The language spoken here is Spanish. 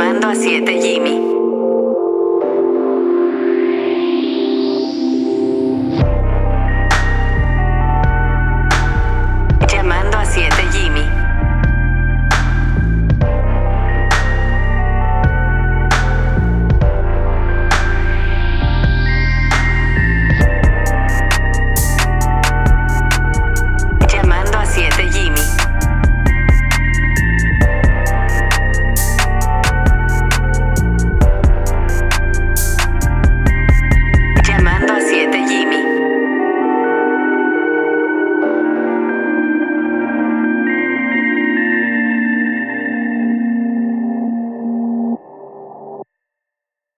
Armando a 7 Jimmy.